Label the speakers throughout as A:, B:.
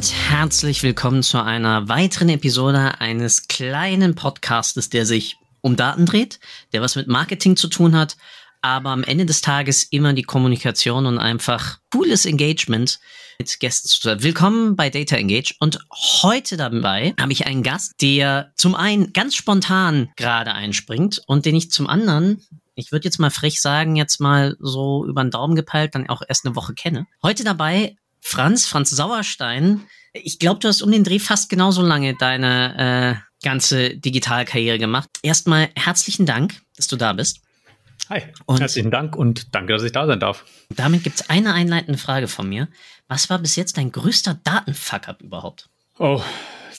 A: Und herzlich willkommen zu einer weiteren Episode eines kleinen Podcastes, der sich um Daten dreht, der was mit Marketing zu tun hat, aber am Ende des Tages immer die Kommunikation und einfach cooles Engagement mit Gästen zu tun. Willkommen bei Data Engage und heute dabei habe ich einen Gast, der zum einen ganz spontan gerade einspringt und den ich zum anderen ich würde jetzt mal frech sagen, jetzt mal so über den Daumen gepeilt, dann auch erst eine Woche kenne. Heute dabei Franz, Franz Sauerstein, ich glaube, du hast um den Dreh fast genauso lange deine äh, ganze Digitalkarriere gemacht. Erstmal herzlichen Dank, dass du da bist.
B: Hi, und herzlichen Dank und danke, dass ich da sein darf.
A: Damit gibt es eine einleitende Frage von mir. Was war bis jetzt dein größter Datenfuck-up überhaupt?
B: Oh,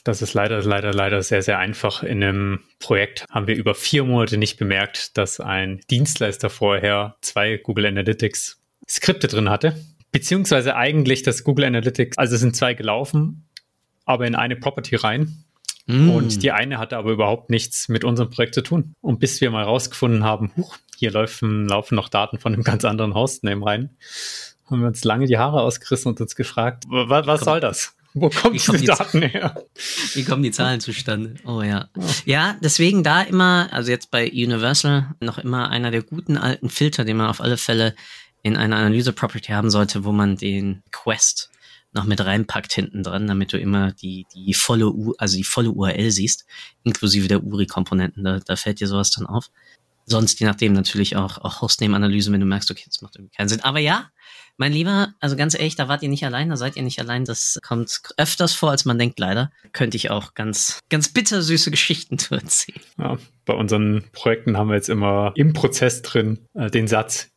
B: das ist leider, leider, leider sehr, sehr einfach. In einem Projekt haben wir über vier Monate nicht bemerkt, dass ein Dienstleister vorher zwei Google Analytics Skripte drin hatte Beziehungsweise eigentlich das Google Analytics, also es sind zwei gelaufen, aber in eine Property rein. Mm. Und die eine hatte aber überhaupt nichts mit unserem Projekt zu tun. Und bis wir mal rausgefunden haben, huch, hier laufen, laufen noch Daten von einem ganz anderen Hostname rein, haben wir uns lange die Haare ausgerissen und uns gefragt, was, was soll das? Wo kommen die, die Daten her?
A: Wie kommen die Zahlen zustande? Oh ja. Ja, deswegen da immer, also jetzt bei Universal noch immer einer der guten alten Filter, den man auf alle Fälle in einer Analyse-Property haben sollte, wo man den Quest noch mit reinpackt hinten dran, damit du immer die, die volle U, also die volle URL siehst, inklusive der URI-Komponenten. Da, da fällt dir sowas dann auf. Sonst, je nachdem, natürlich auch, auch Hostname-Analyse, wenn du merkst, okay, das macht irgendwie keinen Sinn. Aber ja, mein Lieber, also ganz ehrlich, da wart ihr nicht allein, da seid ihr nicht allein. Das kommt öfters vor, als man denkt, leider. Könnte ich auch ganz, ganz bittersüße Geschichten zu erzählen.
B: Ja, bei unseren Projekten haben wir jetzt immer im Prozess drin äh, den Satz,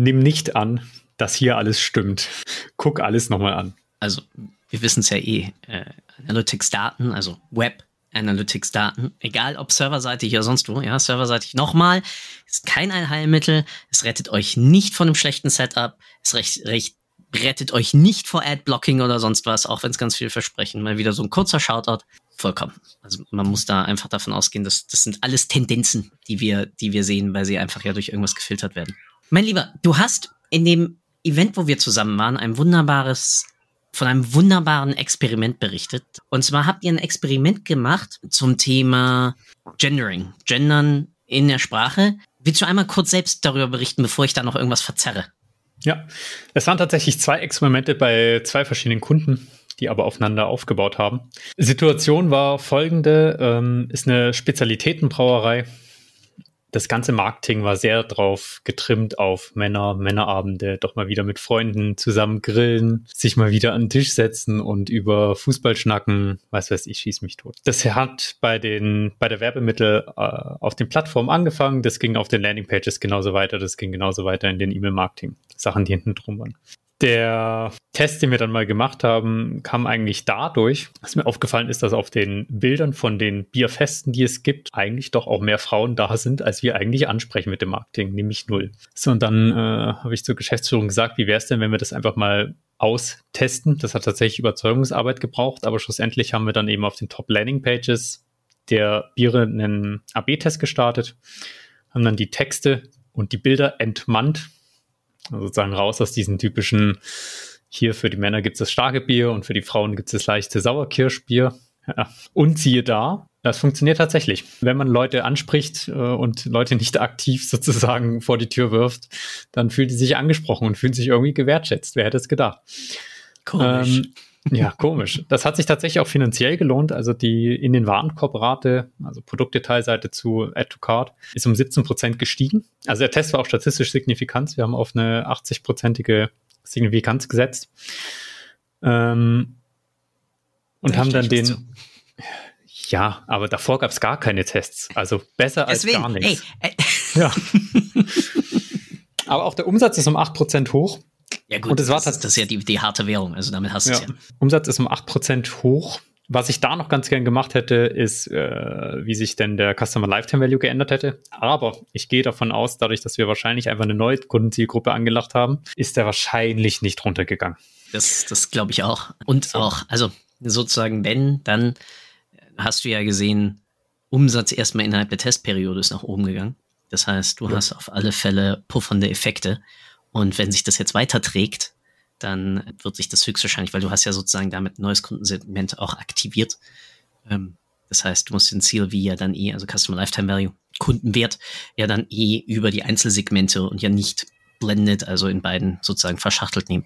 B: nimm nicht an, dass hier alles stimmt. Guck alles nochmal an.
A: Also, wir wissen es ja eh. Äh, Analytics-Daten, also Web, Analytics-Daten, egal ob serverseitig oder sonst wo, ja, serverseitig nochmal, ist kein Allheilmittel. Es rettet euch nicht von einem schlechten Setup. Es recht, recht, rettet euch nicht vor Ad-Blocking oder sonst was, auch wenn es ganz viel versprechen. Mal wieder so ein kurzer Shoutout. Vollkommen. Also man muss da einfach davon ausgehen, dass das sind alles Tendenzen, die wir, die wir sehen, weil sie einfach ja durch irgendwas gefiltert werden. Mein Lieber, du hast in dem Event, wo wir zusammen waren, ein wunderbares, von einem wunderbaren Experiment berichtet. Und zwar habt ihr ein Experiment gemacht zum Thema Gendering, Gendern in der Sprache. Willst du einmal kurz selbst darüber berichten, bevor ich da noch irgendwas verzerre?
B: Ja, es waren tatsächlich zwei Experimente bei zwei verschiedenen Kunden, die aber aufeinander aufgebaut haben. Situation war folgende, ähm, ist eine Spezialitätenbrauerei das ganze Marketing war sehr drauf getrimmt auf Männer, Männerabende, doch mal wieder mit Freunden zusammen grillen, sich mal wieder an den Tisch setzen und über Fußball schnacken, was weiß ich, schieß mich tot. Das hat bei den, bei der Werbemittel äh, auf den Plattformen angefangen, das ging auf den Landingpages genauso weiter, das ging genauso weiter in den E-Mail-Marketing. Sachen, die hinten drum waren. Der Test, den wir dann mal gemacht haben, kam eigentlich dadurch, dass mir aufgefallen ist, dass auf den Bildern von den Bierfesten, die es gibt, eigentlich doch auch mehr Frauen da sind, als wir eigentlich ansprechen mit dem Marketing, nämlich null. So, und dann äh, habe ich zur Geschäftsführung gesagt, wie wäre es denn, wenn wir das einfach mal austesten? Das hat tatsächlich Überzeugungsarbeit gebraucht, aber schlussendlich haben wir dann eben auf den Top-Landing-Pages der Biere einen AB-Test gestartet, haben dann die Texte und die Bilder entmannt sozusagen raus aus diesen typischen, hier für die Männer gibt es das starke Bier und für die Frauen gibt es das leichte Sauerkirschbier. Ja. Und siehe da, das funktioniert tatsächlich. Wenn man Leute anspricht äh, und Leute nicht aktiv sozusagen vor die Tür wirft, dann fühlt die sich angesprochen und fühlt sich irgendwie gewertschätzt. Wer hätte es gedacht? Komisch. Ähm, ja, komisch. Das hat sich tatsächlich auch finanziell gelohnt. Also die in den Warenkorbrate, also Produktdetailseite zu Add to Card, ist um 17 Prozent gestiegen. Also der Test war auch statistisch signifikant. Wir haben auf eine 80-prozentige Signifikanz gesetzt. Ähm, und haben dann den. Ja, aber davor gab es gar keine Tests. Also besser Deswegen, als gar nichts. Ey, ey. Ja. aber auch der Umsatz ist um 8% hoch.
A: Ja gut, und es war das, das ist ja die, die harte Währung, also damit hast du
B: ja.
A: es ja.
B: Umsatz ist um 8% hoch Was ich da noch ganz gern gemacht hätte, ist, äh, wie sich denn der Customer Lifetime Value geändert hätte. Aber ich gehe davon aus, dadurch, dass wir wahrscheinlich einfach eine neue Kundenzielgruppe angelacht haben, ist der wahrscheinlich nicht runtergegangen.
A: Das, das glaube ich auch. Und so. auch, also sozusagen, wenn, dann hast du ja gesehen, Umsatz erstmal innerhalb der Testperiode ist nach oben gegangen. Das heißt, du ja. hast auf alle Fälle puffernde Effekte. Und wenn sich das jetzt weiterträgt, dann wird sich das höchstwahrscheinlich, weil du hast ja sozusagen damit ein neues Kundensegment auch aktiviert. Ähm, das heißt, du musst den CLV ja dann eh, also Customer Lifetime Value, Kundenwert, ja dann eh über die Einzelsegmente und ja nicht blendet, also in beiden sozusagen verschachtelt nehmen.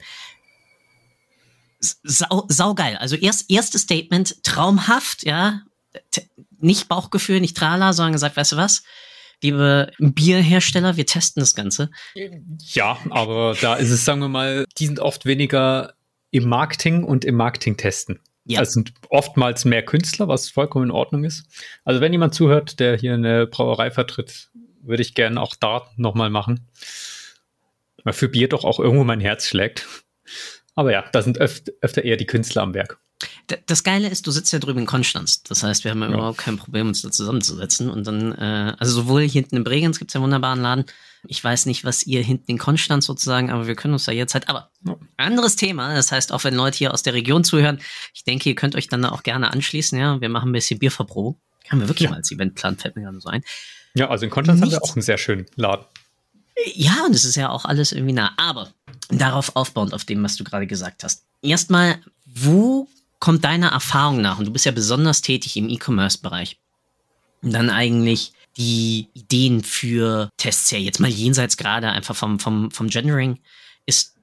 A: Sau, saugeil. Also erst, erstes Statement, traumhaft, ja. Nicht Bauchgefühl, nicht Trala, sondern gesagt, weißt du was? Liebe Bierhersteller, wir testen das Ganze.
B: Ja, aber da ist es, sagen wir mal, die sind oft weniger im Marketing und im Marketing testen. Ja. Es sind oftmals mehr Künstler, was vollkommen in Ordnung ist. Also wenn jemand zuhört, der hier eine Brauerei vertritt, würde ich gerne auch da nochmal machen. Weil für Bier doch auch irgendwo mein Herz schlägt. Aber ja, da sind öf öfter eher die Künstler am Werk.
A: Das Geile ist, du sitzt ja drüben in Konstanz. Das heißt, wir haben ja, ja. überhaupt kein Problem, uns da zusammenzusetzen. Und dann, äh, also sowohl hier hinten in Bregenz gibt es ja einen wunderbaren Laden. Ich weiß nicht, was ihr hinten in Konstanz sozusagen, aber wir können uns da jetzt halt, aber ja. anderes Thema. Das heißt, auch wenn Leute hier aus der Region zuhören, ich denke, ihr könnt euch dann da auch gerne anschließen. Ja, wir machen ein bisschen Bierverprobe. Haben wir wirklich mal als Eventplan, fällt mir gerade so ein.
B: Ja, also in Konstanz haben wir auch einen sehr schönen Laden.
A: Ja, und es ist ja auch alles irgendwie nah. Aber darauf aufbauend, auf dem, was du gerade gesagt hast. Erstmal, wo kommt deiner Erfahrung nach, und du bist ja besonders tätig im E-Commerce-Bereich, dann eigentlich die Ideen für Tests her? Jetzt mal jenseits gerade einfach vom, vom, vom Gendering. Ist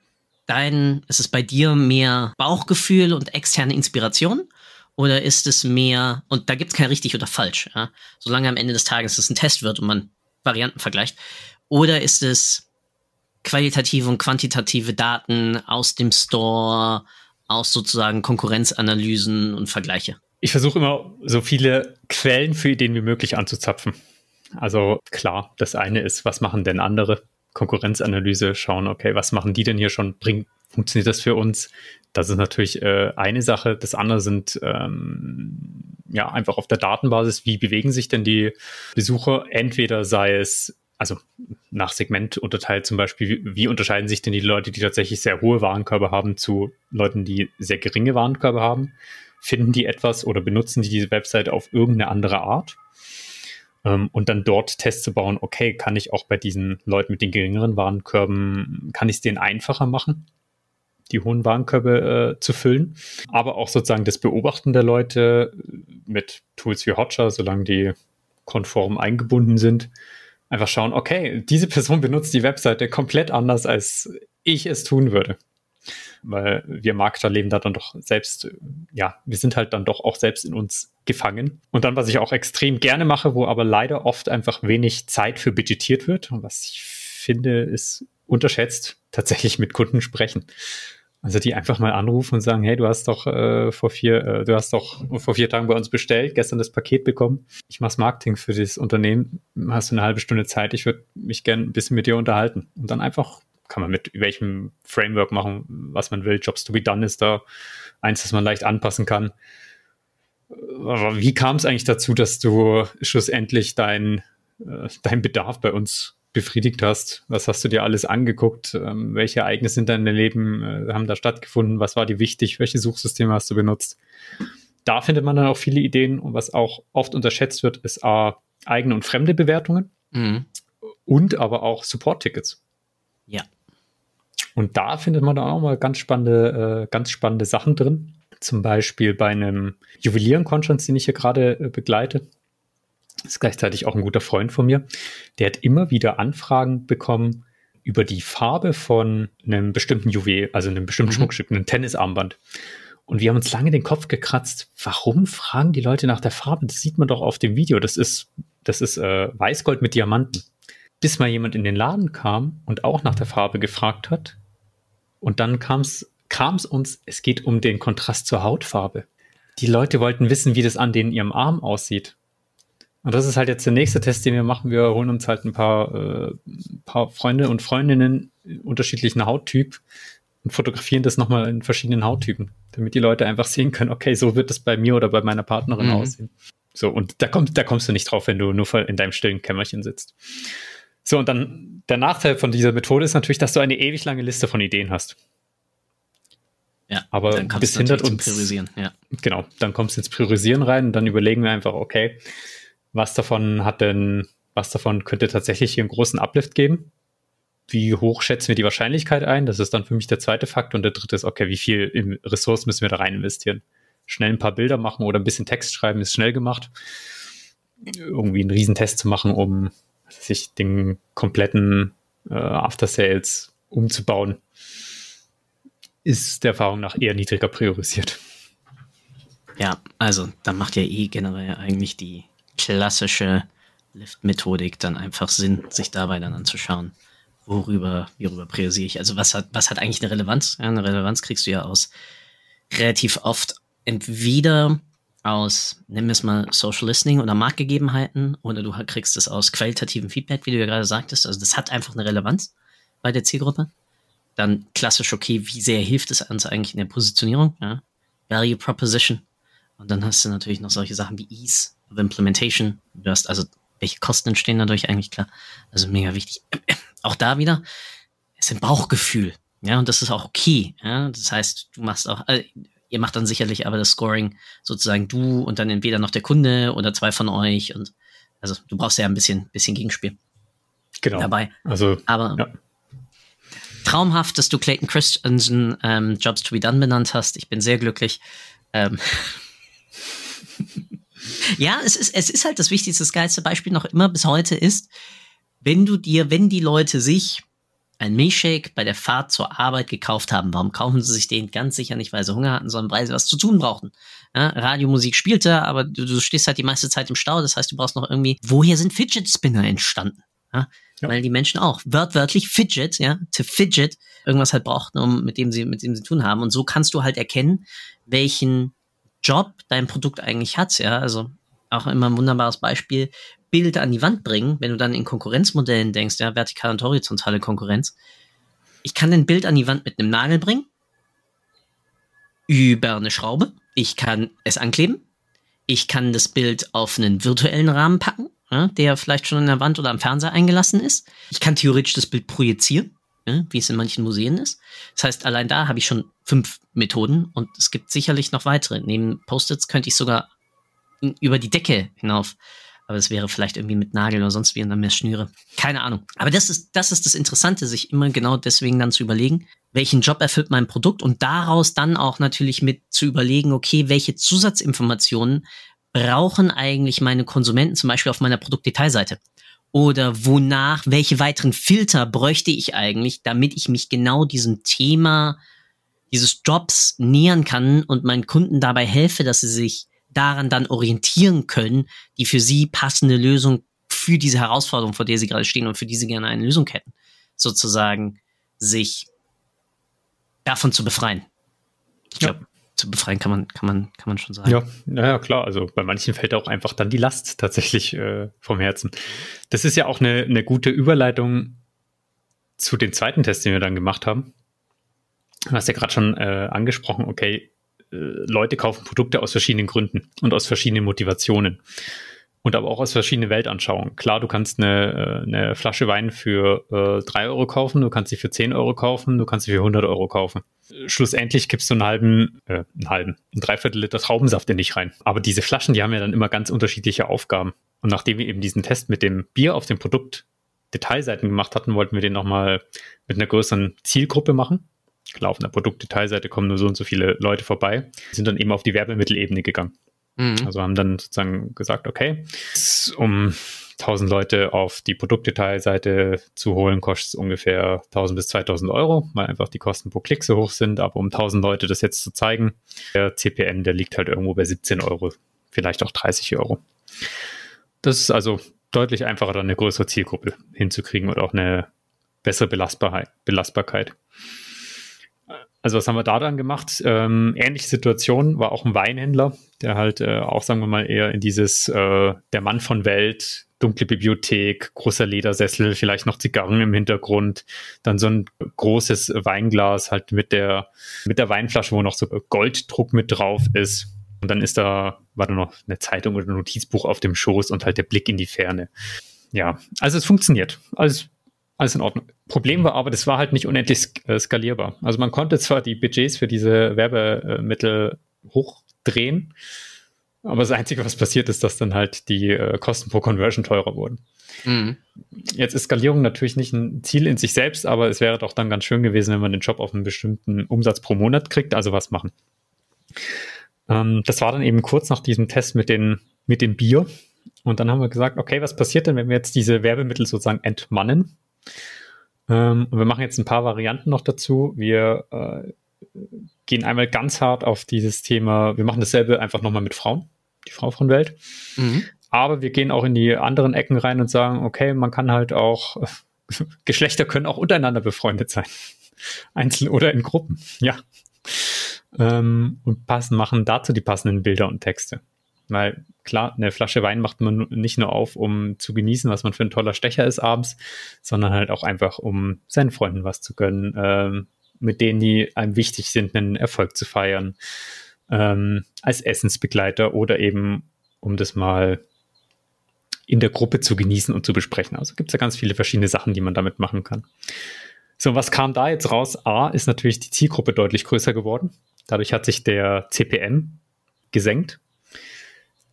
A: dein, ist es bei dir mehr Bauchgefühl und externe Inspiration? Oder ist es mehr, und da gibt es kein richtig oder falsch, ja? solange am Ende des Tages es ein Test wird und man Varianten vergleicht? Oder ist es qualitative und quantitative Daten aus dem Store, aus sozusagen Konkurrenzanalysen und Vergleiche?
B: Ich versuche immer so viele Quellen für Ideen wie möglich anzuzapfen. Also klar, das eine ist, was machen denn andere? Konkurrenzanalyse, schauen, okay, was machen die denn hier schon? Bringt, funktioniert das für uns? Das ist natürlich äh, eine Sache. Das andere sind ähm, ja einfach auf der Datenbasis, wie bewegen sich denn die Besucher? Entweder sei es also nach Segment unterteilt zum Beispiel, wie, wie, unterscheiden sich denn die Leute, die tatsächlich sehr hohe Warenkörbe haben, zu Leuten, die sehr geringe Warenkörbe haben? Finden die etwas oder benutzen die diese Website auf irgendeine andere Art? Ähm, und dann dort Tests zu bauen, okay, kann ich auch bei diesen Leuten mit den geringeren Warenkörben, kann ich es denen einfacher machen? die hohen Warenkörbe äh, zu füllen, aber auch sozusagen das Beobachten der Leute mit Tools wie Hotjar, solange die konform eingebunden sind, einfach schauen, okay, diese Person benutzt die Webseite komplett anders, als ich es tun würde. Weil wir Marketer leben da dann doch selbst, ja, wir sind halt dann doch auch selbst in uns gefangen. Und dann, was ich auch extrem gerne mache, wo aber leider oft einfach wenig Zeit für budgetiert wird und was ich finde, ist unterschätzt, tatsächlich mit Kunden sprechen. Also die einfach mal anrufen und sagen, hey, du hast doch äh, vor vier, äh, du hast doch vor vier Tagen bei uns bestellt, gestern das Paket bekommen. Ich mache Marketing für das Unternehmen. Hast du eine halbe Stunde Zeit? Ich würde mich gerne ein bisschen mit dir unterhalten. Und dann einfach kann man mit welchem Framework machen, was man will. Jobs to be done ist da eins, das man leicht anpassen kann. Aber wie kam es eigentlich dazu, dass du schlussendlich dein, äh, dein Bedarf bei uns befriedigt hast. Was hast du dir alles angeguckt? Ähm, welche Ereignisse in deinem Leben äh, haben da stattgefunden? Was war dir wichtig? Welche Suchsysteme hast du benutzt? Da findet man dann auch viele Ideen und was auch oft unterschätzt wird, ist A, eigene und fremde Bewertungen mhm. und aber auch Support-Tickets.
A: Ja.
B: Und da findet man dann auch mal ganz spannende, äh, ganz spannende Sachen drin. Zum Beispiel bei einem Juwelieren-Conscience, den ich hier gerade äh, begleite ist gleichzeitig auch ein guter Freund von mir. Der hat immer wieder Anfragen bekommen über die Farbe von einem bestimmten Juwel, also einem bestimmten mhm. Schmuckstück, einem Tennisarmband. Und wir haben uns lange den Kopf gekratzt, warum fragen die Leute nach der Farbe? Das sieht man doch auf dem Video. Das ist, das ist äh, Weißgold mit Diamanten. Bis mal jemand in den Laden kam und auch nach der Farbe gefragt hat. Und dann kam es uns, es geht um den Kontrast zur Hautfarbe. Die Leute wollten wissen, wie das an den ihrem Arm aussieht. Und das ist halt jetzt der nächste Test, den wir machen. Wir holen uns halt ein paar, äh, paar Freunde und Freundinnen unterschiedlichen Hauttyp, und fotografieren das nochmal in verschiedenen Hauttypen, damit die Leute einfach sehen können, okay, so wird es bei mir oder bei meiner Partnerin mhm. aussehen. So, und da, kommt, da kommst du nicht drauf, wenn du nur in deinem stillen Kämmerchen sitzt. So, und dann der Nachteil von dieser Methode ist natürlich, dass du eine ewig lange Liste von Ideen hast.
A: Ja,
B: aber
A: dann
B: das hindert uns.
A: Priorisieren, ja.
B: Genau, dann kommst du ins Priorisieren rein und dann überlegen wir einfach, okay, was davon hat denn, was davon könnte tatsächlich hier einen großen Uplift geben? Wie hoch schätzen wir die Wahrscheinlichkeit ein? Das ist dann für mich der zweite Faktor. Und der dritte ist, okay, wie viel Ressourcen müssen wir da rein investieren? Schnell ein paar Bilder machen oder ein bisschen Text schreiben ist schnell gemacht. Irgendwie einen Riesentest zu machen, um sich den kompletten äh, After Sales umzubauen, ist der Erfahrung nach eher niedriger priorisiert.
A: Ja, also da macht ja eh generell eigentlich die klassische Lift-Methodik dann einfach Sinn, sich dabei dann anzuschauen, worüber, worüber priorisiere ich. Also was hat, was hat eigentlich eine Relevanz? Ja, eine Relevanz kriegst du ja aus relativ oft entweder aus, nennen wir es mal, Social Listening oder Marktgegebenheiten oder du kriegst es aus qualitativen Feedback, wie du ja gerade sagtest. Also das hat einfach eine Relevanz bei der Zielgruppe. Dann klassisch, okay, wie sehr hilft es uns eigentlich in der Positionierung? Ja? Value Proposition. Und dann hast du natürlich noch solche Sachen wie Ease of Implementation. Du hast also, welche Kosten entstehen dadurch eigentlich klar? Also mega wichtig. Auch da wieder, es ist ein Bauchgefühl. Ja, und das ist auch okay. Ja, das heißt, du machst auch, also ihr macht dann sicherlich aber das Scoring sozusagen du und dann entweder noch der Kunde oder zwei von euch und also du brauchst ja ein bisschen, bisschen Gegenspiel
B: genau.
A: dabei.
B: Also,
A: aber ja. traumhaft, dass du Clayton Christensen ähm, Jobs to be done benannt hast. Ich bin sehr glücklich. Ähm ja, es ist, es ist halt das wichtigste, das geilste Beispiel noch immer bis heute ist, wenn du dir, wenn die Leute sich ein Milchshake bei der Fahrt zur Arbeit gekauft haben. Warum kaufen sie sich den? Ganz sicher nicht, weil sie Hunger hatten, sondern weil sie was zu tun brauchten. Ja, Radiomusik spielte, aber du, du, stehst halt die meiste Zeit im Stau. Das heißt, du brauchst noch irgendwie, woher sind Fidget Spinner entstanden? Ja, ja. Weil die Menschen auch wörtwörtlich Fidget, ja, to fidget, irgendwas halt brauchten, um mit dem sie, mit dem sie tun haben. Und so kannst du halt erkennen, welchen Job dein Produkt eigentlich hat, ja. Also auch immer ein wunderbares Beispiel. Bild an die Wand bringen, wenn du dann in Konkurrenzmodellen denkst, ja, vertikale und horizontale Konkurrenz. Ich kann ein Bild an die Wand mit einem Nagel bringen, über eine Schraube. Ich kann es ankleben. Ich kann das Bild auf einen virtuellen Rahmen packen, ja, der vielleicht schon an der Wand oder am Fernseher eingelassen ist. Ich kann theoretisch das Bild projizieren, wie es in manchen Museen ist. Das heißt, allein da habe ich schon fünf Methoden und es gibt sicherlich noch weitere. Neben Post-its könnte ich sogar über die Decke hinauf aber es wäre vielleicht irgendwie mit Nagel oder sonst wie und dann mehr Schnüre. Keine Ahnung. Aber das ist, das ist das Interessante, sich immer genau deswegen dann zu überlegen, welchen Job erfüllt mein Produkt und daraus dann auch natürlich mit zu überlegen, okay, welche Zusatzinformationen brauchen eigentlich meine Konsumenten zum Beispiel auf meiner Produktdetailseite? Oder wonach, welche weiteren Filter bräuchte ich eigentlich, damit ich mich genau diesem Thema dieses Jobs nähern kann und meinen Kunden dabei helfe, dass sie sich daran dann orientieren können, die für sie passende Lösung für diese Herausforderung, vor der sie gerade stehen und für die sie gerne eine Lösung hätten, sozusagen sich davon zu befreien. Ich glaube, ja. Zu befreien kann man, kann man, kann man schon sagen.
B: Ja, naja, klar. Also bei manchen fällt auch einfach dann die Last tatsächlich äh, vom Herzen. Das ist ja auch eine, eine gute Überleitung zu dem zweiten Test, den wir dann gemacht haben. Du hast ja gerade schon äh, angesprochen, okay, äh, Leute kaufen Produkte aus verschiedenen Gründen und aus verschiedenen Motivationen. Und aber auch aus verschiedenen Weltanschauungen. Klar, du kannst eine, äh, eine Flasche Wein für äh, 3 Euro kaufen, du kannst sie für 10 Euro kaufen, du kannst sie für 100 Euro kaufen. Schlussendlich gibst du einen halben, äh, einen halben, ein Dreiviertel Liter Traubensaft in dich rein. Aber diese Flaschen, die haben ja dann immer ganz unterschiedliche Aufgaben. Und nachdem wir eben diesen Test mit dem Bier auf dem Produkt Detailseiten gemacht hatten, wollten wir den nochmal mit einer größeren Zielgruppe machen. Klar, auf einer Produktdetailseite kommen nur so und so viele Leute vorbei, sind dann eben auf die Werbemittelebene gegangen. Mhm. Also haben dann sozusagen gesagt, okay, um 1000 Leute auf die Produktdetailseite zu holen, kostet es ungefähr 1000 bis 2000 Euro, weil einfach die Kosten pro Klick so hoch sind. Aber um 1000 Leute das jetzt zu zeigen, der CPM, der liegt halt irgendwo bei 17 Euro, vielleicht auch 30 Euro. Das ist also deutlich einfacher, dann eine größere Zielgruppe hinzukriegen und auch eine bessere Belastbarkeit. Belastbarkeit. Also was haben wir da dann gemacht? Ähm, ähnliche Situation war auch ein Weinhändler, der halt äh, auch, sagen wir mal, eher in dieses äh, der Mann von Welt dunkle Bibliothek, großer Ledersessel, vielleicht noch Zigarren im Hintergrund, dann so ein großes Weinglas halt mit der, mit der Weinflasche, wo noch so Golddruck mit drauf ist. Und dann ist da, war da noch eine Zeitung oder ein Notizbuch auf dem Schoß und halt der Blick in die Ferne. Ja, also es funktioniert. Alles, alles in Ordnung. Problem war aber, das war halt nicht unendlich äh, skalierbar. Also man konnte zwar die Budgets für diese Werbemittel hochdrehen, aber das Einzige, was passiert ist, dass dann halt die äh, Kosten pro Conversion teurer wurden. Mhm. Jetzt ist Skalierung natürlich nicht ein Ziel in sich selbst, aber es wäre doch dann ganz schön gewesen, wenn man den Job auf einen bestimmten Umsatz pro Monat kriegt, also was machen. Ähm, das war dann eben kurz nach diesem Test mit, den, mit dem Bier. Und dann haben wir gesagt, okay, was passiert denn, wenn wir jetzt diese Werbemittel sozusagen entmannen? Ähm, und wir machen jetzt ein paar Varianten noch dazu. Wir äh, gehen einmal ganz hart auf dieses Thema, wir machen dasselbe einfach nochmal mit Frauen, die Frau von Welt. Mhm. Aber wir gehen auch in die anderen Ecken rein und sagen, okay, man kann halt auch, Geschlechter können auch untereinander befreundet sein. Einzeln oder in Gruppen, ja. Ähm, und passen, machen dazu die passenden Bilder und Texte. Weil klar, eine Flasche Wein macht man nicht nur auf, um zu genießen, was man für ein toller Stecher ist abends, sondern halt auch einfach, um seinen Freunden was zu gönnen, ähm, mit denen, die einem wichtig sind, einen Erfolg zu feiern, ähm, als Essensbegleiter oder eben, um das mal in der Gruppe zu genießen und zu besprechen. Also gibt es ja ganz viele verschiedene Sachen, die man damit machen kann. So, was kam da jetzt raus? A, ist natürlich die Zielgruppe deutlich größer geworden. Dadurch hat sich der CPM gesenkt.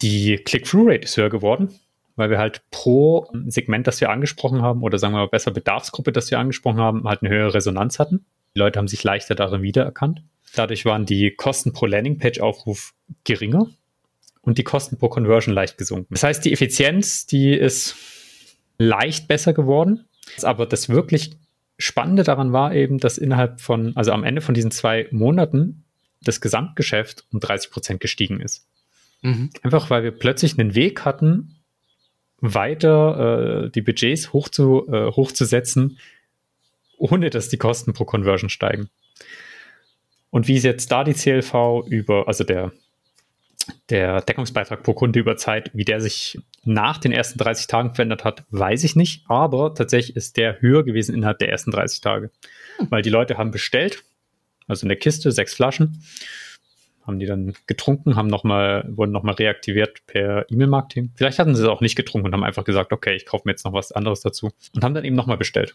B: Die Click-Through-Rate ist höher geworden, weil wir halt pro Segment, das wir angesprochen haben, oder sagen wir mal besser Bedarfsgruppe, das wir angesprochen haben, halt eine höhere Resonanz hatten. Die Leute haben sich leichter darin wiedererkannt. Dadurch waren die Kosten pro Landingpage-Aufruf geringer und die Kosten pro Conversion leicht gesunken. Das heißt, die Effizienz, die ist leicht besser geworden. Aber das wirklich Spannende daran war eben, dass innerhalb von, also am Ende von diesen zwei Monaten, das Gesamtgeschäft um 30 Prozent gestiegen ist. Mhm. Einfach weil wir plötzlich einen Weg hatten, weiter äh, die Budgets hoch zu, äh, hochzusetzen, ohne dass die Kosten pro Conversion steigen. Und wie ist jetzt da die CLV über, also der, der Deckungsbeitrag pro Kunde über Zeit, wie der sich nach den ersten 30 Tagen verändert hat, weiß ich nicht. Aber tatsächlich ist der höher gewesen innerhalb der ersten 30 Tage. Hm. Weil die Leute haben bestellt, also in der Kiste, sechs Flaschen, haben die dann getrunken, haben noch mal, wurden nochmal reaktiviert per E-Mail-Marketing. Vielleicht hatten sie es auch nicht getrunken und haben einfach gesagt, okay, ich kaufe mir jetzt noch was anderes dazu und haben dann eben nochmal bestellt.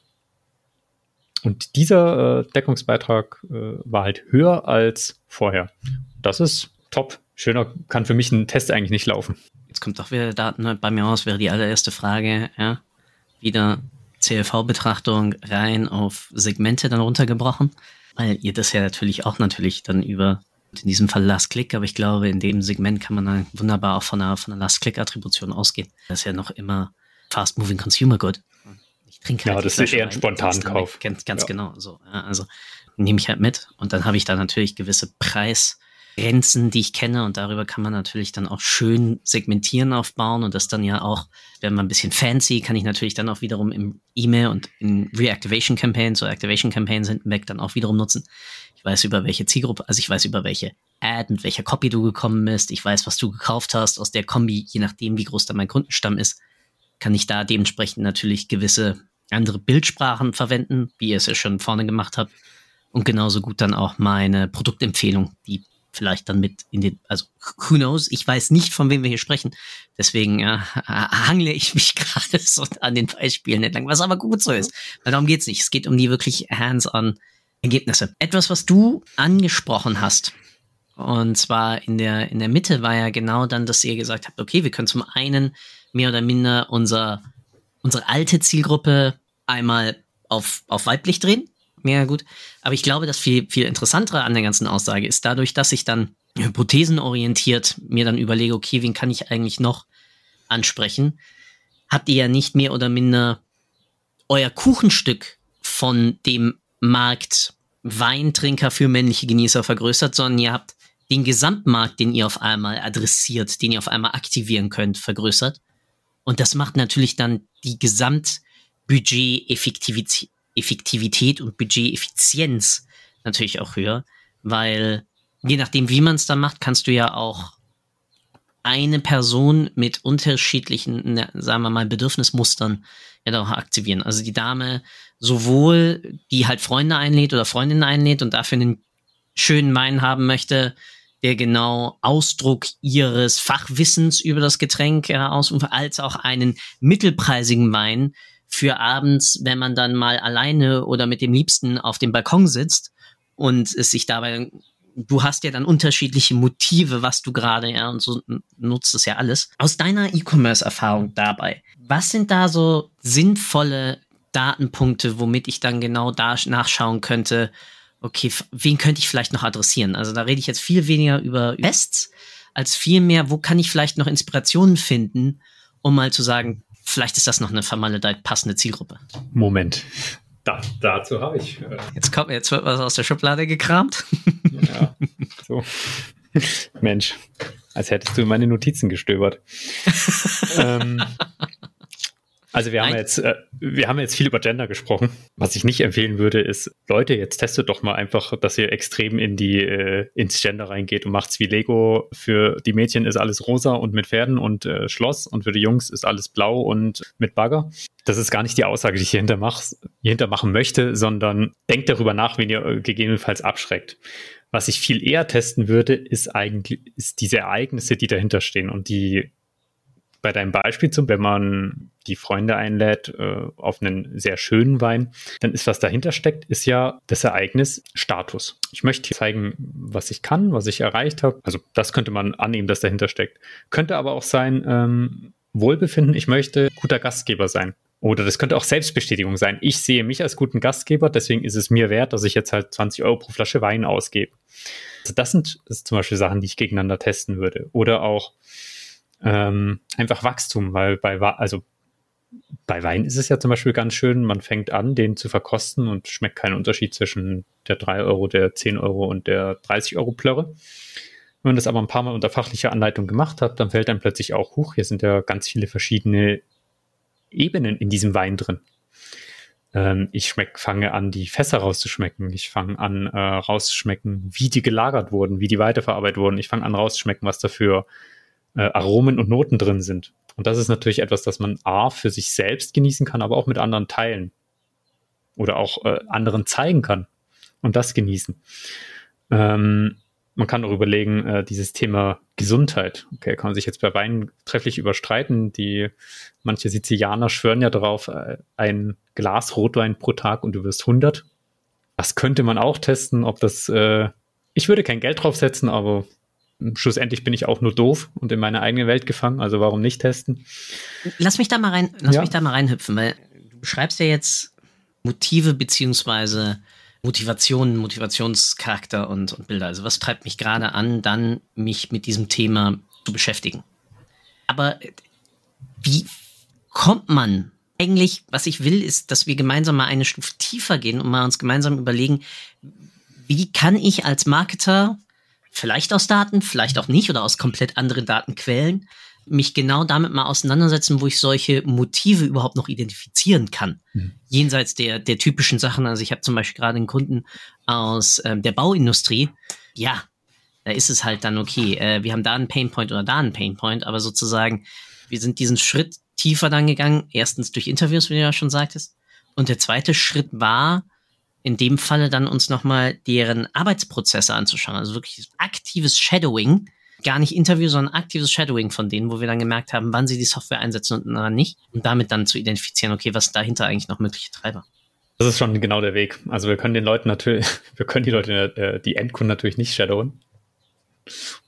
B: Und dieser äh, Deckungsbeitrag äh, war halt höher als vorher. Das ist top. Schöner kann für mich ein Test eigentlich nicht laufen.
A: Jetzt kommt doch wieder Daten bei mir aus, wäre die allererste Frage, ja. Wieder CLV-Betrachtung rein auf Segmente dann runtergebrochen, weil ihr das ja natürlich auch natürlich dann über in diesem Fall Last Click, aber ich glaube, in dem Segment kann man dann wunderbar auch von einer, von einer Last Click-Attribution ausgehen. Das ist ja noch immer Fast Moving Consumer Good
B: trinke halt Ja, das ist eher ein Spontankauf.
A: Ganz, ganz ja. genau. So, also nehme ich halt mit und dann habe ich da natürlich gewisse Preisgrenzen, die ich kenne und darüber kann man natürlich dann auch schön segmentieren aufbauen und das dann ja auch, wenn man ein bisschen fancy, kann ich natürlich dann auch wiederum im E-Mail und in Reactivation Campaigns oder Activation Campaigns hintenweg dann auch wiederum nutzen. Ich weiß über welche Zielgruppe, also ich weiß über welche Ad, mit welcher Copy du gekommen bist, ich weiß, was du gekauft hast aus der Kombi, je nachdem, wie groß da mein Kundenstamm ist, kann ich da dementsprechend natürlich gewisse andere Bildsprachen verwenden, wie ihr es ja schon vorne gemacht habt. Und genauso gut dann auch meine Produktempfehlung, die vielleicht dann mit in den, also who knows, ich weiß nicht, von wem wir hier sprechen. Deswegen äh, hangle ich mich gerade so an den Beispielen entlang, was aber gut so ist. Weil darum geht's nicht. Es geht um die wirklich hands-on Ergebnisse. Etwas, was du angesprochen hast, und zwar in der, in der Mitte war ja genau dann, dass ihr gesagt habt, okay, wir können zum einen mehr oder minder unser, unsere alte Zielgruppe einmal auf, auf weiblich drehen. Mehr gut. Aber ich glaube, das viel, viel interessantere an der ganzen Aussage ist dadurch, dass ich dann hypothesenorientiert mir dann überlege, okay, wen kann ich eigentlich noch ansprechen? Habt ihr ja nicht mehr oder minder euer Kuchenstück von dem Markt Weintrinker für männliche Genießer vergrößert, sondern ihr habt den Gesamtmarkt, den ihr auf einmal adressiert, den ihr auf einmal aktivieren könnt, vergrößert. Und das macht natürlich dann die Gesamt- Budget-Effektivität und Budget-Effizienz natürlich auch höher, weil je nachdem, wie man es dann macht, kannst du ja auch eine Person mit unterschiedlichen, sagen wir mal, Bedürfnismustern ja doch aktivieren. Also die Dame sowohl, die halt Freunde einlädt oder Freundinnen einlädt und dafür einen schönen Wein haben möchte, der genau Ausdruck ihres Fachwissens über das Getränk ja, ausruft, als auch einen mittelpreisigen Wein für abends, wenn man dann mal alleine oder mit dem Liebsten auf dem Balkon sitzt und es sich dabei du hast ja dann unterschiedliche Motive, was du gerade, ja, und so nutzt es ja alles. Aus deiner E-Commerce-Erfahrung dabei, was sind da so sinnvolle Datenpunkte, womit ich dann genau da nachschauen könnte, okay, wen könnte ich vielleicht noch adressieren? Also da rede ich jetzt viel weniger über Tests, als viel mehr, wo kann ich vielleicht noch Inspirationen finden, um mal zu sagen, vielleicht ist das noch eine vermaledeit passende Zielgruppe.
B: Moment. Da, dazu habe ich.
A: Äh jetzt kommt jetzt wird was aus der Schublade gekramt.
B: Ja, so. Mensch, als hättest du in meine Notizen gestöbert. ähm, also wir haben jetzt, äh, wir haben jetzt viel über Gender gesprochen. Was ich nicht empfehlen würde, ist, Leute, jetzt testet doch mal einfach, dass ihr extrem in die, äh, ins Gender reingeht und macht's wie Lego. Für die Mädchen ist alles rosa und mit Pferden und äh, Schloss und für die Jungs ist alles blau und mit Bagger. Das ist gar nicht die Aussage, die ich hier hinter machen möchte, sondern denkt darüber nach, wen ihr äh, gegebenenfalls abschreckt. Was ich viel eher testen würde, ist eigentlich, ist diese Ereignisse, die dahinter stehen und die bei deinem Beispiel zum, wenn man die Freunde einlädt äh, auf einen sehr schönen Wein, dann ist, was dahinter steckt, ist ja das Ereignis Status. Ich möchte hier zeigen, was ich kann, was ich erreicht habe. Also das könnte man annehmen, dass dahinter steckt. Könnte aber auch sein, ähm, Wohlbefinden, ich möchte guter Gastgeber sein. Oder das könnte auch Selbstbestätigung sein. Ich sehe mich als guten Gastgeber, deswegen ist es mir wert, dass ich jetzt halt 20 Euro pro Flasche Wein ausgebe. Also das sind das zum Beispiel Sachen, die ich gegeneinander testen würde. Oder auch ähm, einfach Wachstum, weil bei, also bei Wein ist es ja zum Beispiel ganz schön, man fängt an, den zu verkosten und schmeckt keinen Unterschied zwischen der 3 Euro, der 10 Euro und der 30 Euro Plörre. Wenn man das aber ein paar Mal unter fachlicher Anleitung gemacht hat, dann fällt dann plötzlich auch hoch, hier sind ja ganz viele verschiedene Ebenen in diesem Wein drin. Ähm, ich schmeck, fange an, die Fässer rauszuschmecken. Ich fange an, äh, rauszuschmecken, wie die gelagert wurden, wie die weiterverarbeitet wurden. Ich fange an, rauszuschmecken, was dafür äh, Aromen und Noten drin sind. Und das ist natürlich etwas, das man A für sich selbst genießen kann, aber auch mit anderen teilen. Oder auch äh, anderen zeigen kann und das genießen. Ähm, man kann auch überlegen, äh, dieses Thema Gesundheit. Okay, kann man sich jetzt bei Wein trefflich überstreiten. Die manche Sizilianer schwören ja darauf, äh, ein Glas Rotwein pro Tag und du wirst 100. Das könnte man auch testen, ob das. Äh, ich würde kein Geld drauf setzen, aber schlussendlich bin ich auch nur doof und in meine eigene Welt gefangen, also warum nicht testen?
A: Lass mich da mal rein, lass ja. mich da mal reinhüpfen, weil du beschreibst ja jetzt Motive beziehungsweise Motivationen, Motivationscharakter und, und Bilder. Also was treibt mich gerade an, dann mich mit diesem Thema zu beschäftigen? Aber wie kommt man eigentlich, was ich will, ist, dass wir gemeinsam mal eine Stufe tiefer gehen und mal uns gemeinsam überlegen, wie kann ich als Marketer vielleicht aus Daten, vielleicht auch nicht oder aus komplett anderen Datenquellen, mich genau damit mal auseinandersetzen, wo ich solche Motive überhaupt noch identifizieren kann. Mhm. Jenseits der, der typischen Sachen. Also ich habe zum Beispiel gerade einen Kunden aus ähm, der Bauindustrie. Ja, da ist es halt dann okay. Äh, wir haben da einen Painpoint oder da einen Painpoint, aber sozusagen, wir sind diesen Schritt tiefer dann gegangen. Erstens durch Interviews, wie du ja schon sagtest. Und der zweite Schritt war, in dem Falle dann uns nochmal deren Arbeitsprozesse anzuschauen. Also wirklich aktives Shadowing. Gar nicht Interview, sondern aktives Shadowing von denen, wo wir dann gemerkt haben, wann sie die Software einsetzen und wann nicht. Und damit dann zu identifizieren, okay, was dahinter eigentlich noch mögliche Treiber.
B: Das ist schon genau der Weg. Also wir können den Leuten natürlich, wir können die Leute, äh, die Endkunden natürlich nicht shadowen.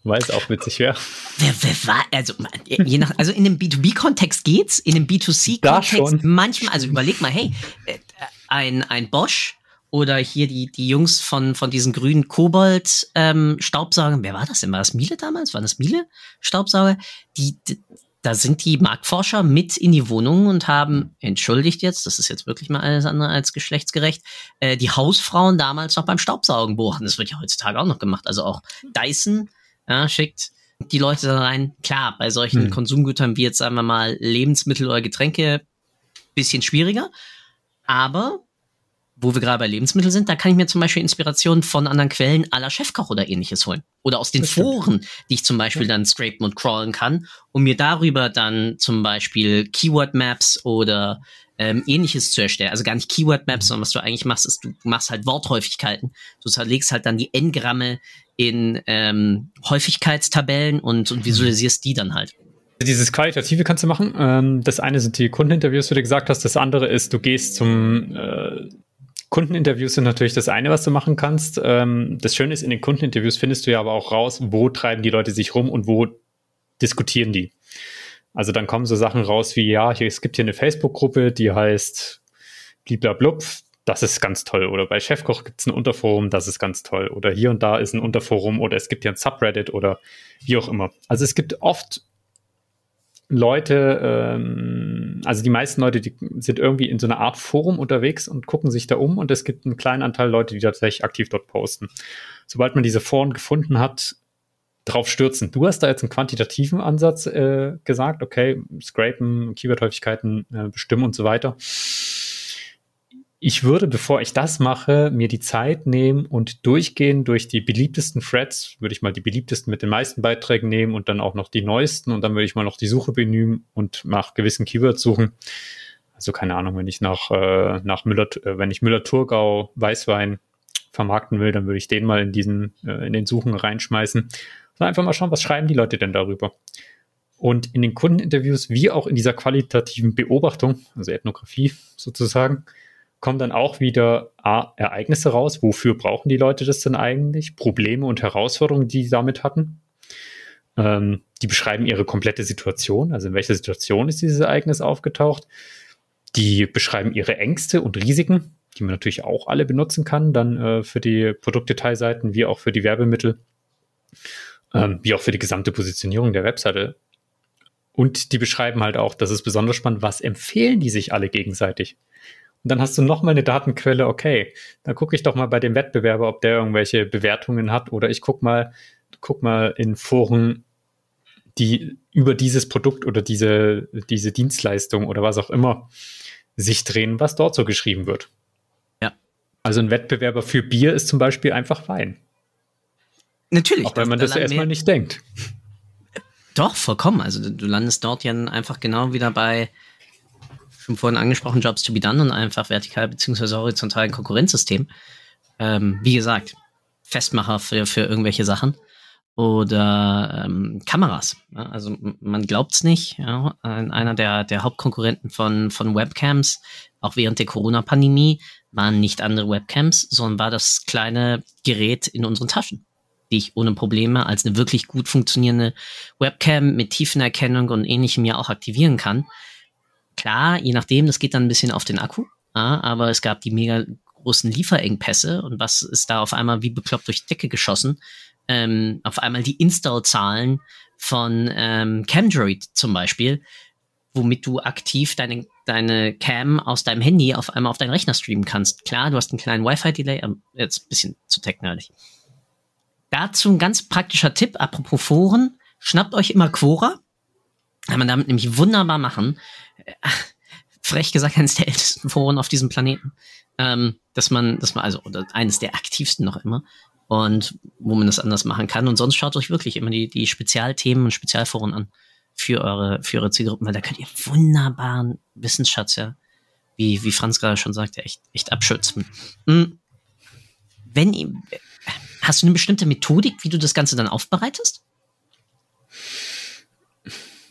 B: Weil es auch witzig wäre.
A: Wer, wer war, also, je nach, also in dem B2B-Kontext geht's, in dem B2C-Kontext manchmal, also überleg mal, hey, äh, ein, ein Bosch oder hier die, die Jungs von, von diesen grünen Kobold-Staubsaugern. Ähm, Wer war das denn? War das Miele damals? War das Miele-Staubsauger? Die, die, da sind die Marktforscher mit in die Wohnungen und haben, entschuldigt jetzt, das ist jetzt wirklich mal alles andere als geschlechtsgerecht, äh, die Hausfrauen damals noch beim Staubsaugen beobachten. Das wird ja heutzutage auch noch gemacht. Also auch Dyson ja, schickt die Leute da rein. Klar, bei solchen hm. Konsumgütern wie jetzt, sagen wir mal, Lebensmittel oder Getränke, bisschen schwieriger. Aber wo wir gerade bei Lebensmitteln sind, da kann ich mir zum Beispiel Inspirationen von anderen Quellen aller Chefkoch oder ähnliches holen. Oder aus den Foren, die ich zum Beispiel ja. dann scrapen und crawlen kann, um mir darüber dann zum Beispiel Keyword-Maps oder ähm, ähnliches zu erstellen. Also gar nicht Keyword-Maps, sondern was du eigentlich machst, ist, du machst halt Worthäufigkeiten. Du legst halt dann die N-Gramme in ähm, Häufigkeitstabellen und, und visualisierst die dann halt.
B: Dieses Qualitative kannst du machen. Ähm, das eine sind die Kundeninterviews, wie du gesagt hast. Das andere ist, du gehst zum äh, Kundeninterviews sind natürlich das eine, was du machen kannst. Ähm, das Schöne ist, in den Kundeninterviews findest du ja aber auch raus, wo treiben die Leute sich rum und wo diskutieren die. Also dann kommen so Sachen raus wie, ja, hier, es gibt hier eine Facebook-Gruppe, die heißt bliblablub, das ist ganz toll. Oder bei Chefkoch gibt es ein Unterforum, das ist ganz toll. Oder hier und da ist ein Unterforum oder es gibt hier ein Subreddit oder wie auch immer. Also es gibt oft Leute, ähm, also die meisten Leute, die sind irgendwie in so einer Art Forum unterwegs und gucken sich da um und es gibt einen kleinen Anteil Leute, die tatsächlich aktiv dort posten. Sobald man diese Foren gefunden hat, drauf stürzen. Du hast da jetzt einen quantitativen Ansatz äh, gesagt, okay, scrapen, Keyword-Häufigkeiten äh, bestimmen und so weiter ich würde, bevor ich das mache, mir die Zeit nehmen und durchgehen durch die beliebtesten Threads, würde ich mal die beliebtesten mit den meisten Beiträgen nehmen und dann auch noch die neuesten und dann würde ich mal noch die Suche bemühen und nach gewissen Keywords suchen. Also keine Ahnung, wenn ich nach, äh, nach Müller, äh, wenn ich Müller-Thurgau Weißwein vermarkten will, dann würde ich den mal in diesen, äh, in den Suchen reinschmeißen und einfach mal schauen, was schreiben die Leute denn darüber. Und in den Kundeninterviews wie auch in dieser qualitativen Beobachtung, also Ethnographie sozusagen, kommen dann auch wieder A, Ereignisse raus. Wofür brauchen die Leute das denn eigentlich? Probleme und Herausforderungen, die sie damit hatten. Ähm, die beschreiben ihre komplette Situation, also in welcher Situation ist dieses Ereignis aufgetaucht. Die beschreiben ihre Ängste und Risiken, die man natürlich auch alle benutzen kann, dann äh, für die Produktdetailseiten wie auch für die Werbemittel, ähm, wie auch für die gesamte Positionierung der Webseite. Und die beschreiben halt auch, das ist besonders spannend, was empfehlen die sich alle gegenseitig? Und dann hast du noch mal eine Datenquelle, okay, dann gucke ich doch mal bei dem Wettbewerber, ob der irgendwelche Bewertungen hat oder ich guck mal, guck mal in Foren, die über dieses Produkt oder diese, diese Dienstleistung oder was auch immer sich drehen, was dort so geschrieben wird.
A: Ja.
B: Also ein Wettbewerber für Bier ist zum Beispiel einfach Wein.
A: Natürlich.
B: Auch wenn man das, das erstmal nicht denkt.
A: Doch, vollkommen. Also du landest dort ja einfach genau wieder bei schon vorhin angesprochen, Jobs to be done und einfach vertikal bzw. horizontal ein Konkurrenzsystem. Ähm, wie gesagt, Festmacher für, für irgendwelche Sachen oder ähm, Kameras. Ja, also man glaubt's nicht. Ja, einer der, der Hauptkonkurrenten von, von Webcams, auch während der Corona-Pandemie, waren nicht andere Webcams, sondern war das kleine Gerät in unseren Taschen, die ich ohne Probleme als eine wirklich gut funktionierende Webcam mit Tiefenerkennung und ähnlichem ja auch aktivieren kann. Klar, je nachdem, das geht dann ein bisschen auf den Akku, ja, aber es gab die mega großen Lieferengpässe und was ist da auf einmal wie bekloppt durch die Decke geschossen? Ähm, auf einmal die Install-Zahlen von ähm, CamDroid zum Beispiel, womit du aktiv deine, deine Cam aus deinem Handy auf einmal auf deinen Rechner streamen kannst. Klar, du hast einen kleinen Wi-Fi-Delay, jetzt ein bisschen zu technisch. Dazu ein ganz praktischer Tipp, apropos Foren, schnappt euch immer Quora, kann man damit nämlich wunderbar machen frech gesagt, eines der ältesten Foren auf diesem Planeten. Ähm, dass man, dass man, also, oder eines der aktivsten noch immer. Und wo man das anders machen kann. Und sonst schaut euch wirklich immer die, die Spezialthemen und Spezialforen an für eure, für eure Zielgruppen, weil da könnt ihr wunderbaren Wissensschatz, ja, wie, wie Franz gerade schon sagte, echt, echt abschützen. Hm. Wenn ihr, hast du eine bestimmte Methodik, wie du das Ganze dann aufbereitest?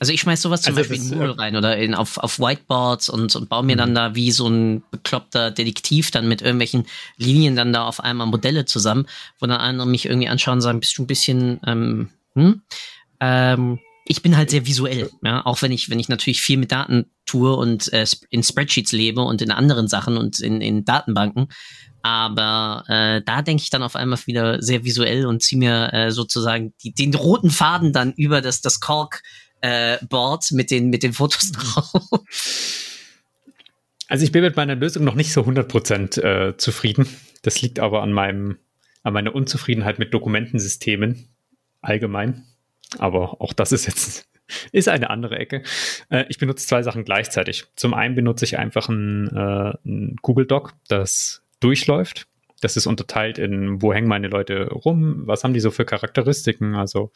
A: Also ich schmeiß sowas zum also Beispiel in Moodle rein oder in, auf, auf Whiteboards und, und baue mir dann mhm. da wie so ein bekloppter Detektiv dann mit irgendwelchen Linien dann da auf einmal Modelle zusammen, wo dann andere mich irgendwie anschauen und sagen, bist du ein bisschen, ähm, hm? ähm, ich bin halt sehr visuell, ja, auch wenn ich, wenn ich natürlich viel mit Daten tue und äh, in Spreadsheets lebe und in anderen Sachen und in, in Datenbanken. Aber äh, da denke ich dann auf einmal wieder sehr visuell und ziehe mir äh, sozusagen die, den roten Faden dann über das, das Kork äh, Board mit den, mit den Fotos drauf.
B: Also ich bin mit meiner Lösung noch nicht so 100% äh, zufrieden. Das liegt aber an meinem, an meiner Unzufriedenheit mit Dokumentensystemen allgemein. Aber auch das ist jetzt ist eine andere Ecke. Äh, ich benutze zwei Sachen gleichzeitig. Zum einen benutze ich einfach ein, äh, ein Google Doc, das durchläuft. Das ist unterteilt in, wo hängen meine Leute rum, was haben die so für Charakteristiken, also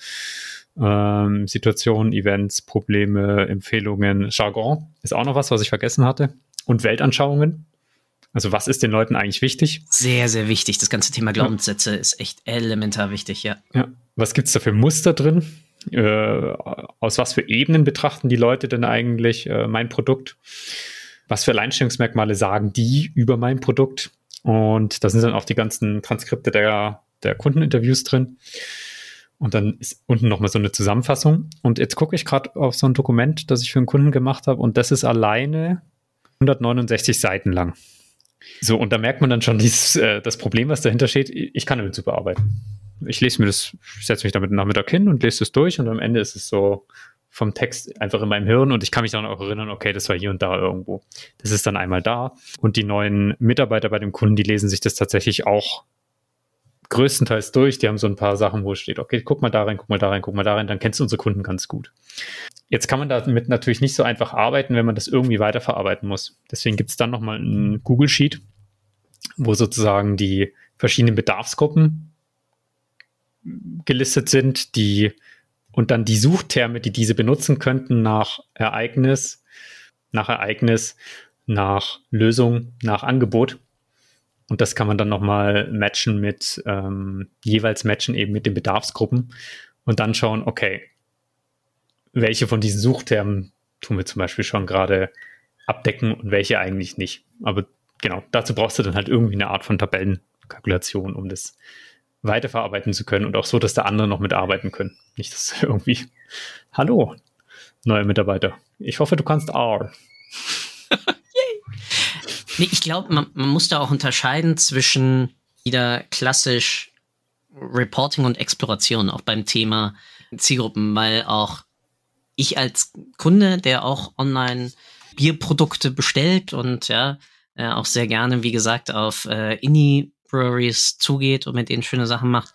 B: ähm, Situationen, Events, Probleme, Empfehlungen, Jargon ist auch noch was, was ich vergessen hatte. Und Weltanschauungen. Also was ist den Leuten eigentlich wichtig?
A: Sehr, sehr wichtig. Das ganze Thema Glaubenssätze ja. ist echt elementar wichtig, ja.
B: ja. Was gibt es da für Muster drin? Äh, aus was für Ebenen betrachten die Leute denn eigentlich äh, mein Produkt? Was für Alleinstellungsmerkmale sagen die über mein Produkt? Und da sind dann auch die ganzen Transkripte der, der Kundeninterviews drin. Und dann ist unten nochmal so eine Zusammenfassung. Und jetzt gucke ich gerade auf so ein Dokument, das ich für einen Kunden gemacht habe. Und das ist alleine 169 Seiten lang. So, und da merkt man dann schon dieses, äh, das Problem, was dahinter steht. Ich kann damit super arbeiten. Ich lese mir das, setze mich damit Nachmittag hin und lese das durch. Und am Ende ist es so vom Text einfach in meinem Hirn und ich kann mich dann auch erinnern, okay, das war hier und da irgendwo. Das ist dann einmal da. Und die neuen Mitarbeiter bei dem Kunden, die lesen sich das tatsächlich auch größtenteils durch. Die haben so ein paar Sachen, wo es steht, okay, guck mal da rein, guck mal da rein, guck mal da rein, dann kennst du unsere Kunden ganz gut. Jetzt kann man damit natürlich nicht so einfach arbeiten, wenn man das irgendwie weiterverarbeiten muss. Deswegen gibt es dann nochmal ein Google Sheet, wo sozusagen die verschiedenen Bedarfsgruppen gelistet sind, die und dann die Suchterme, die diese benutzen könnten nach Ereignis, nach Ereignis, nach Lösung, nach Angebot. Und das kann man dann nochmal matchen mit, ähm, jeweils matchen eben mit den Bedarfsgruppen und dann schauen, okay, welche von diesen Suchtermen tun wir zum Beispiel schon gerade abdecken und welche eigentlich nicht. Aber genau, dazu brauchst du dann halt irgendwie eine Art von Tabellenkalkulation, um das weiterverarbeiten zu können und auch so, dass da andere noch mitarbeiten können. Nicht, dass irgendwie, hallo, neue Mitarbeiter. Ich hoffe, du kannst R.
A: nee, ich glaube, man, man muss da auch unterscheiden zwischen wieder klassisch Reporting und Exploration, auch beim Thema Zielgruppen, weil auch ich als Kunde, der auch online Bierprodukte bestellt und ja, äh, auch sehr gerne, wie gesagt, auf äh, Indie Breweries zugeht und mit denen schöne Sachen macht.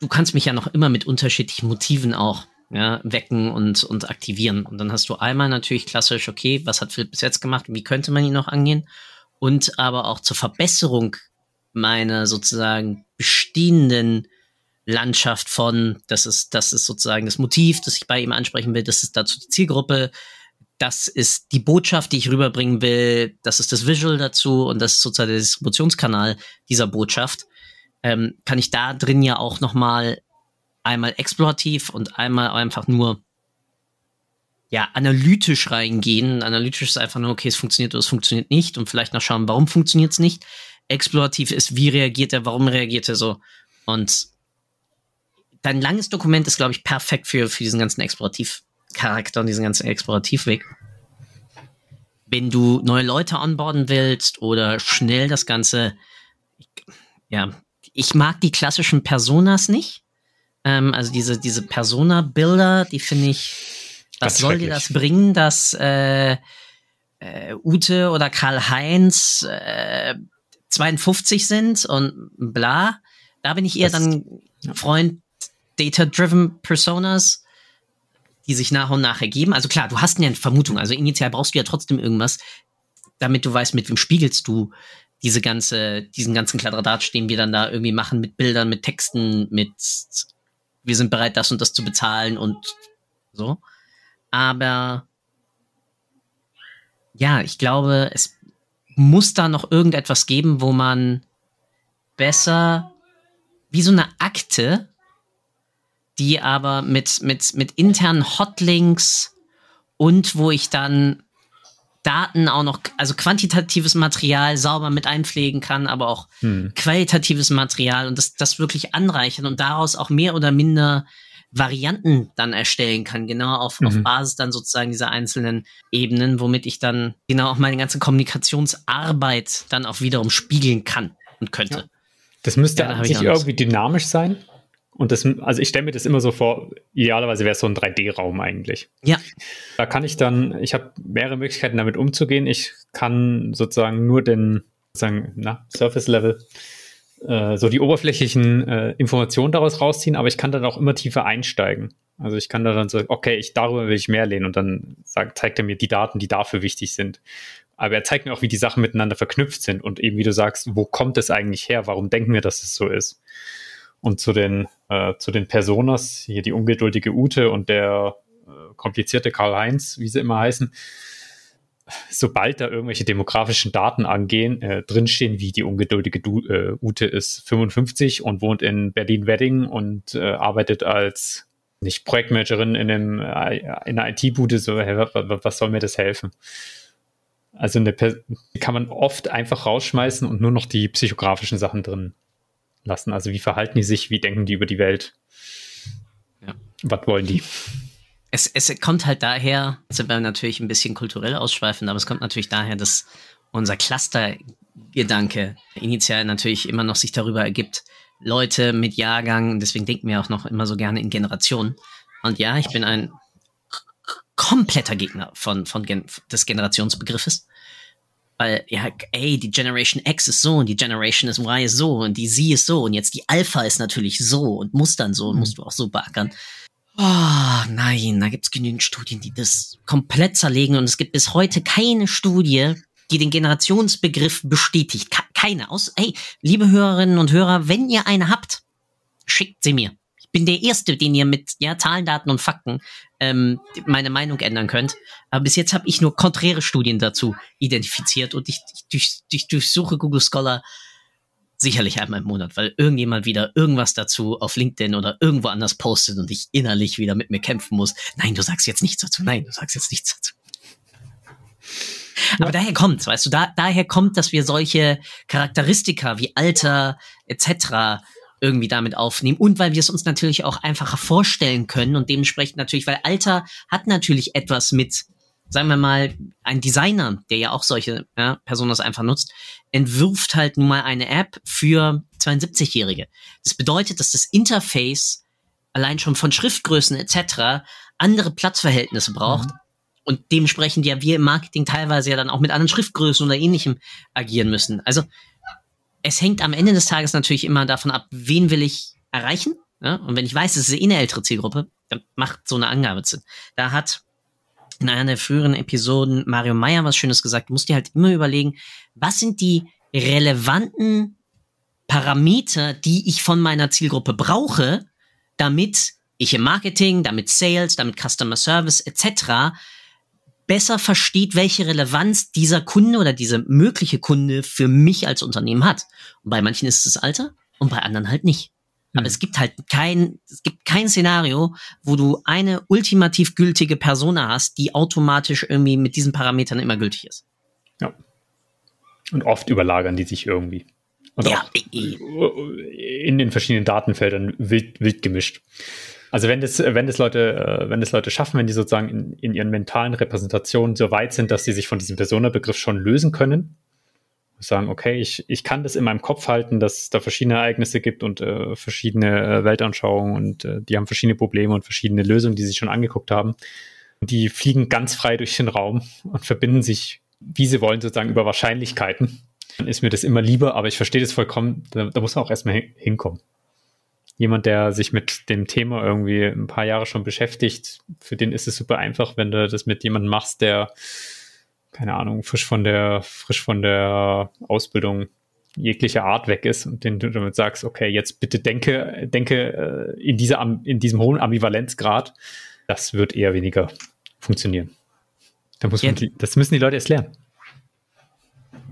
A: Du kannst mich ja noch immer mit unterschiedlichen Motiven auch ja, wecken und, und aktivieren. Und dann hast du einmal natürlich klassisch, okay, was hat Philipp bis jetzt gemacht wie könnte man ihn noch angehen? Und aber auch zur Verbesserung meiner sozusagen bestehenden Landschaft von, das ist, das ist sozusagen das Motiv, das ich bei ihm ansprechen will, das ist dazu die Zielgruppe, das ist die Botschaft, die ich rüberbringen will, das ist das Visual dazu und das ist sozusagen der Distributionskanal dieser Botschaft, ähm, kann ich da drin ja auch nochmal einmal explorativ und einmal einfach nur ja, analytisch reingehen. Analytisch ist einfach nur, okay, es funktioniert oder es funktioniert nicht und vielleicht noch schauen, warum funktioniert es nicht. Explorativ ist, wie reagiert er, warum reagiert er so. Und dein langes Dokument ist, glaube ich, perfekt für, für diesen ganzen Explorativ, Charakter und diesen ganzen Explorativweg. Wenn du neue Leute onboarden willst oder schnell das Ganze, ja, ich mag die klassischen Personas nicht. Ähm, also diese, diese Persona-Bilder, die finde ich, was soll dir das bringen, dass äh, äh, Ute oder Karl-Heinz äh, 52 sind und bla. Da bin ich eher das, dann Freund Data-Driven Personas die sich nach und nach ergeben. Also klar, du hast ja eine Vermutung. Also initial brauchst du ja trotzdem irgendwas, damit du weißt, mit wem spiegelst du diese ganze, diesen ganzen Kladderadatsch, den wir dann da irgendwie machen mit Bildern, mit Texten, mit wir sind bereit, das und das zu bezahlen und so. Aber ja, ich glaube, es muss da noch irgendetwas geben, wo man besser wie so eine Akte die aber mit, mit, mit internen Hotlinks und wo ich dann Daten auch noch, also quantitatives Material sauber mit einpflegen kann, aber auch hm. qualitatives Material und das, das wirklich anreichern und daraus auch mehr oder minder Varianten dann erstellen kann, genau auf, mhm. auf Basis dann sozusagen dieser einzelnen Ebenen, womit ich dann genau auch meine ganze Kommunikationsarbeit dann auch wiederum spiegeln kann und könnte. Ja.
B: Das müsste ja, an sich irgendwie dynamisch sein. Und das, also ich stelle mir das immer so vor, idealerweise wäre es so ein 3D-Raum eigentlich.
A: Ja.
B: Da kann ich dann, ich habe mehrere Möglichkeiten damit umzugehen. Ich kann sozusagen nur den, sozusagen, na, Surface-Level, äh, so die oberflächlichen äh, Informationen daraus rausziehen, aber ich kann dann auch immer tiefer einsteigen. Also ich kann da dann so, okay, ich darüber will ich mehr lehnen und dann sagt, zeigt er mir die Daten, die dafür wichtig sind. aber er zeigt mir auch, wie die Sachen miteinander verknüpft sind und eben, wie du sagst, wo kommt es eigentlich her? Warum denken wir, dass es so ist? Und zu den, äh, zu den Personas, hier die ungeduldige Ute und der äh, komplizierte Karl-Heinz, wie sie immer heißen, sobald da irgendwelche demografischen Daten angehen, äh, drinstehen, wie die ungeduldige du äh, Ute ist 55 und wohnt in Berlin-Wedding und äh, arbeitet als nicht Projektmanagerin in, einem, äh, in einer IT-Bude, so, hey, was soll mir das helfen? Also eine kann man oft einfach rausschmeißen und nur noch die psychografischen Sachen drin lassen. Also wie verhalten die sich, wie denken die über die Welt? Ja. Was wollen die?
A: Es, es kommt halt daher, sind wir natürlich ein bisschen kulturell ausschweifend, aber es kommt natürlich daher, dass unser Cluster-Gedanke initial natürlich immer noch sich darüber ergibt, Leute mit Jahrgang, deswegen denken wir auch noch immer so gerne in Generationen. Und ja, ich bin ein kompletter Gegner von, von Gen des Generationsbegriffes. Weil, ja, ey, die Generation X ist so und die Generation Y ist so und die Z ist so und jetzt die Alpha ist natürlich so und muss dann so und mhm. musst du auch so beackern. Oh, nein, da gibt's genügend Studien, die das komplett zerlegen und es gibt bis heute keine Studie, die den Generationsbegriff bestätigt. Keine. Aus, hey, liebe Hörerinnen und Hörer, wenn ihr eine habt, schickt sie mir. Ich bin der Erste, den ihr mit ja, Zahlen, Daten und Fakten ähm, meine Meinung ändern könnt. Aber bis jetzt habe ich nur konträre Studien dazu identifiziert und ich, ich, durch, ich durchsuche Google Scholar sicherlich einmal im Monat, weil irgendjemand wieder irgendwas dazu auf LinkedIn oder irgendwo anders postet und ich innerlich wieder mit mir kämpfen muss. Nein, du sagst jetzt nichts dazu. Nein, du sagst jetzt nichts dazu. Aber daher kommt's, weißt du, da, daher kommt, dass wir solche Charakteristika wie Alter etc. irgendwie damit aufnehmen und weil wir es uns natürlich auch einfacher vorstellen können und dementsprechend natürlich, weil Alter hat natürlich etwas mit, sagen wir mal, ein Designer, der ja auch solche ja, Personen einfach nutzt, entwirft halt nun mal eine App für 72-Jährige. Das bedeutet, dass das Interface allein schon von Schriftgrößen etc. andere Platzverhältnisse braucht. Mhm und dementsprechend ja wir im Marketing teilweise ja dann auch mit anderen Schriftgrößen oder ähnlichem agieren müssen. Also es hängt am Ende des Tages natürlich immer davon ab, wen will ich erreichen. Ja? Und wenn ich weiß, es ist eh eine ältere Zielgruppe, dann macht so eine Angabe Sinn. Da hat in einer der früheren Episoden Mario Meyer was Schönes gesagt. Du musst dir halt immer überlegen, was sind die relevanten Parameter, die ich von meiner Zielgruppe brauche, damit ich im Marketing, damit Sales, damit Customer Service etc besser versteht, welche Relevanz dieser Kunde oder diese mögliche Kunde für mich als Unternehmen hat. Und bei manchen ist es Alter und bei anderen halt nicht. Aber mhm. es gibt halt kein, es gibt kein Szenario, wo du eine ultimativ gültige Persona hast, die automatisch irgendwie mit diesen Parametern immer gültig ist.
B: Ja. Und oft überlagern die sich irgendwie. Und ja, auch in den verschiedenen Datenfeldern wild, wild gemischt. Also wenn das, wenn das Leute, äh, wenn das Leute schaffen, wenn die sozusagen in, in ihren mentalen Repräsentationen so weit sind, dass sie sich von diesem Persona-Begriff schon lösen können, sagen, okay, ich, ich kann das in meinem Kopf halten, dass es da verschiedene Ereignisse gibt und äh, verschiedene äh, Weltanschauungen und äh, die haben verschiedene Probleme und verschiedene Lösungen, die sie schon angeguckt haben. Die fliegen ganz frei durch den Raum und verbinden sich, wie sie wollen, sozusagen über Wahrscheinlichkeiten. Dann ist mir das immer lieber, aber ich verstehe das vollkommen, da, da muss man auch erstmal hinkommen jemand, der sich mit dem Thema irgendwie ein paar Jahre schon beschäftigt, für den ist es super einfach, wenn du das mit jemandem machst, der, keine Ahnung, frisch von der, frisch von der Ausbildung jeglicher Art weg ist und den du damit sagst, okay, jetzt bitte denke, denke äh, in dieser, in diesem hohen Ambivalenzgrad, das wird eher weniger funktionieren. Da muss man das müssen die Leute erst lernen.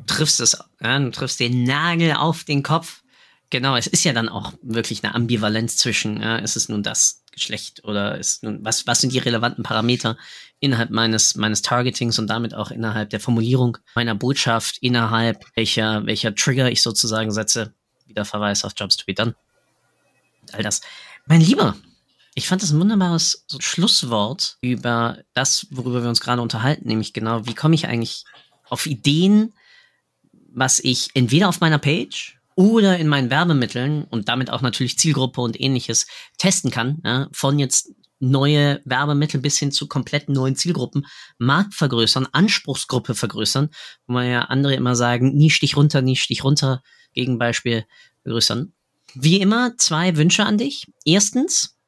A: Du triffst es, ja, du triffst den Nagel auf den Kopf. Genau, es ist ja dann auch wirklich eine Ambivalenz zwischen, ja, ist es nun das Geschlecht oder ist nun, was, was sind die relevanten Parameter innerhalb meines, meines Targetings und damit auch innerhalb der Formulierung meiner Botschaft, innerhalb welcher, welcher Trigger ich sozusagen setze. Wieder Verweis auf Jobs to be done. All das. Mein Lieber, ich fand das ein wunderbares Schlusswort über das, worüber wir uns gerade unterhalten, nämlich genau, wie komme ich eigentlich auf Ideen, was ich entweder auf meiner Page oder in meinen Werbemitteln und damit auch natürlich Zielgruppe und ähnliches testen kann, ja, von jetzt neue Werbemittel bis hin zu komplett neuen Zielgruppen, Markt vergrößern, Anspruchsgruppe vergrößern, wo man ja andere immer sagen, nie Stich runter, nie Stich runter, Gegenbeispiel vergrößern. Wie immer zwei Wünsche an dich. Erstens,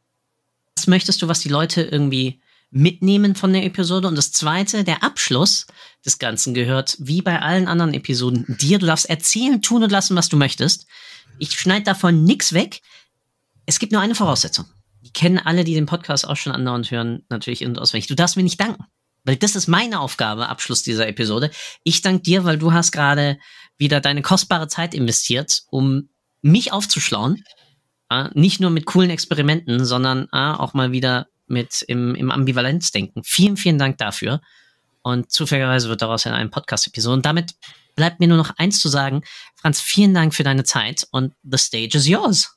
A: was möchtest du, was die Leute irgendwie mitnehmen von der Episode. Und das zweite, der Abschluss des Ganzen gehört, wie bei allen anderen Episoden, dir. Du darfst erzählen, tun und lassen, was du möchtest. Ich schneide davon nichts weg. Es gibt nur eine Voraussetzung. Die kennen alle, die den Podcast auch schon andauernd hören, natürlich in- und auswendig. Du darfst mir nicht danken. Weil das ist meine Aufgabe, Abschluss dieser Episode. Ich danke dir, weil du hast gerade wieder deine kostbare Zeit investiert, um mich aufzuschlauen. Nicht nur mit coolen Experimenten, sondern äh, auch mal wieder mit im, im Ambivalenzdenken. Vielen, vielen Dank dafür. Und zufälligerweise wird daraus ja eine Podcast-Episode. Und damit bleibt mir nur noch eins zu sagen. Franz, vielen Dank für deine Zeit und the stage is yours.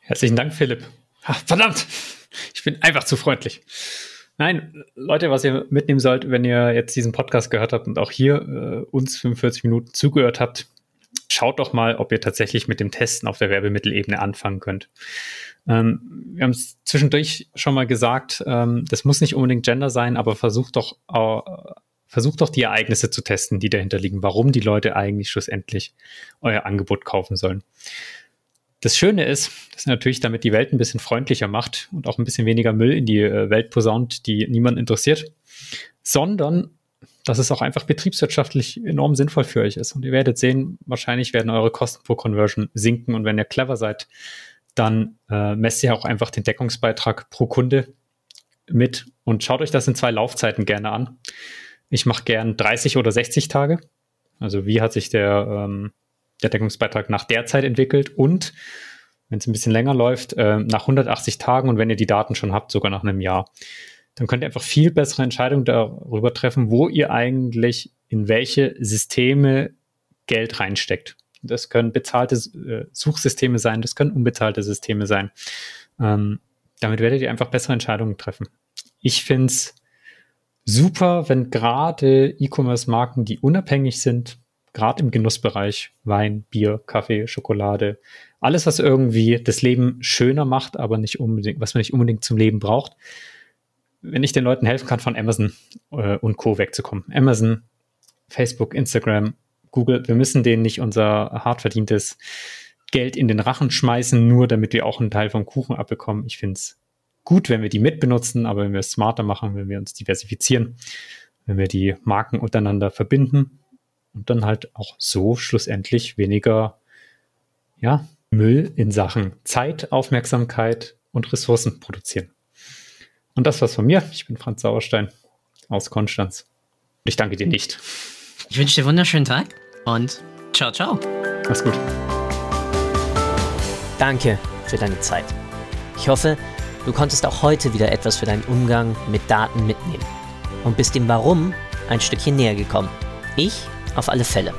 B: Herzlichen Dank, Philipp. Ach, verdammt, ich bin einfach zu freundlich. Nein, Leute, was ihr mitnehmen sollt, wenn ihr jetzt diesen Podcast gehört habt und auch hier äh, uns 45 Minuten zugehört habt, schaut doch mal, ob ihr tatsächlich mit dem Testen auf der Werbemittelebene anfangen könnt. Ähm, wir haben es zwischendurch schon mal gesagt, ähm, das muss nicht unbedingt Gender sein, aber versucht doch, äh, versucht doch die Ereignisse zu testen, die dahinter liegen, warum die Leute eigentlich schlussendlich euer Angebot kaufen sollen. Das Schöne ist, dass ihr natürlich damit die Welt ein bisschen freundlicher macht und auch ein bisschen weniger Müll in die äh, Welt posaunt, die niemand interessiert, sondern dass es auch einfach betriebswirtschaftlich enorm sinnvoll für euch ist. Und ihr werdet sehen, wahrscheinlich werden eure Kosten pro Conversion sinken. Und wenn ihr clever seid, dann äh, messt ihr auch einfach den Deckungsbeitrag pro Kunde mit und schaut euch das in zwei Laufzeiten gerne an. Ich mache gern 30 oder 60 Tage. Also wie hat sich der, ähm, der Deckungsbeitrag nach der Zeit entwickelt und wenn es ein bisschen länger läuft, äh, nach 180 Tagen und wenn ihr die Daten schon habt, sogar nach einem Jahr. Dann könnt ihr einfach viel bessere Entscheidungen darüber treffen, wo ihr eigentlich in welche Systeme Geld reinsteckt. Das können bezahlte äh, Suchsysteme sein, das können unbezahlte Systeme sein. Ähm, damit werdet ihr einfach bessere Entscheidungen treffen. Ich finde es super, wenn gerade E-Commerce-Marken, die unabhängig sind, gerade im Genussbereich, Wein, Bier, Kaffee, Schokolade, alles, was irgendwie das Leben schöner macht, aber nicht unbedingt, was man nicht unbedingt zum Leben braucht, wenn ich den Leuten helfen kann, von Amazon äh, und Co. wegzukommen. Amazon, Facebook, Instagram, Google, wir müssen denen nicht unser hart verdientes Geld in den Rachen schmeißen, nur damit wir auch einen Teil vom Kuchen abbekommen. Ich finde es gut, wenn wir die mitbenutzen, aber wenn wir es smarter machen, wenn wir uns diversifizieren, wenn wir die Marken untereinander verbinden und dann halt auch so schlussendlich weniger ja, Müll in Sachen Zeit, Aufmerksamkeit und Ressourcen produzieren. Und das war's von mir. Ich bin Franz Sauerstein aus Konstanz. Und ich danke dir nicht.
A: Ich wünsche dir einen wunderschönen Tag und ciao, ciao.
B: Mach's gut.
A: Danke für deine Zeit. Ich hoffe, du konntest auch heute wieder etwas für deinen Umgang mit Daten mitnehmen und bist dem Warum ein Stückchen näher gekommen. Ich auf alle Fälle.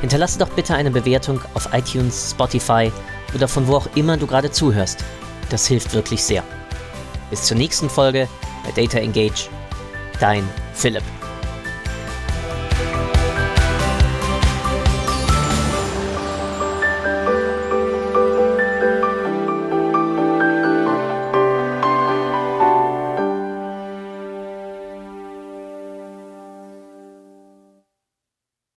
A: Hinterlasse doch bitte eine Bewertung auf iTunes, Spotify oder von wo auch immer du gerade zuhörst. Das hilft wirklich sehr. Bis zur nächsten Folge bei Data Engage. Dein Philipp.